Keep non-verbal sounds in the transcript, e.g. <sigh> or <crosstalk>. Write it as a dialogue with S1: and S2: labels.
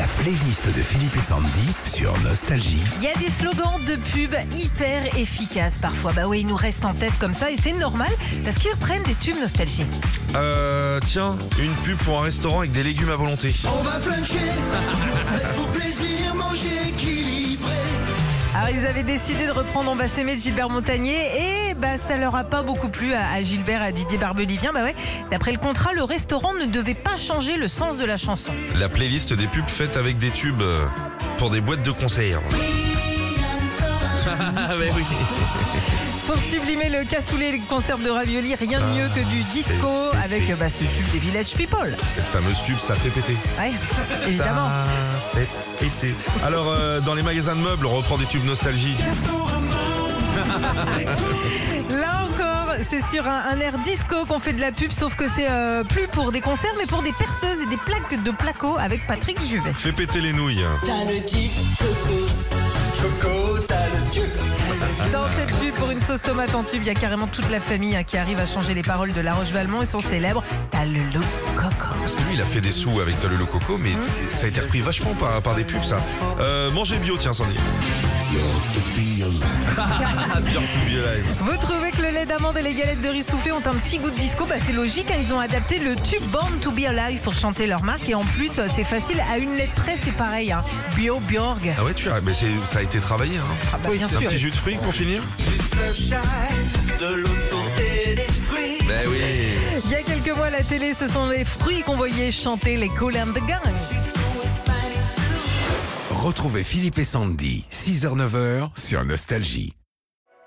S1: La playlist de Philippe et Sandy sur Nostalgie.
S2: Il y a des slogans de pub hyper efficaces parfois. Bah oui, ils nous restent en tête comme ça et c'est normal parce qu'ils reprennent des tubes nostalgie.
S3: Euh, tiens, une pub pour un restaurant avec des légumes à volonté.
S4: On va fluncher, <laughs> pour plaisir, manger équilibré.
S2: Ils avaient décidé de reprendre On va s'aimer Gilbert Montagnier et bah ça leur a pas beaucoup plu à, Gilbert, à Didier Barbelivien. Bah ouais, d'après le contrat, le restaurant ne devait pas changer le sens de la chanson.
S3: La playlist des pubs faites avec des tubes pour des boîtes de conserve. Ah, mais oui.
S2: Pour sublimer le cassoulet et les conserves de ravioli, rien de mieux que du disco avec bah, ce tube des Village People.
S3: Cette fameuse tube, ça fait péter.
S2: Ouais, <laughs> évidemment.
S3: Ça fait péter. Alors, euh, dans les magasins de meubles, on reprend des tubes nostalgie.
S2: Là encore, c'est sur un, un air disco qu'on fait de la pub, sauf que c'est euh, plus pour des concerts, mais pour des perceuses et des plaques de placo avec Patrick Juvet.
S3: Fait péter les nouilles.
S4: T'as le type Coco, Coco, tube.
S2: Dans cette pub pour une sauce tomate en tube, il y a carrément toute la famille hein, qui arrive à changer les paroles de La Roche-Valmont et son célèbre T'as le loup coco.
S3: Parce que lui, il a fait des sous avec le Coco, mais ça a été repris vachement par, par des pubs, ça. Euh, manger bio, tiens, Sandy. Bien to be alive.
S2: Vous trouvez que le lait d'amande et les galettes de riz soufflé ont un petit goût de disco bah, C'est logique, hein, ils ont adapté le tube Born to be Alive pour chanter leur marque et en plus euh, c'est facile, à une lettre près c'est pareil. Hein. Bio Bjorg.
S3: Ah ouais, tu as, mais c'est- ça a été travaillé. Hein.
S2: Ah bah, bien
S3: Un petit jus de fruits pour finir
S4: De l'eau de source et des fruits.
S3: Ben oui.
S2: Il y a quelques mois à la télé, ce sont les fruits qu'on voyait chanter les Cool and the Gang.
S1: Retrouvez Philippe et Sandy, 6h-9h sur Nostalgie.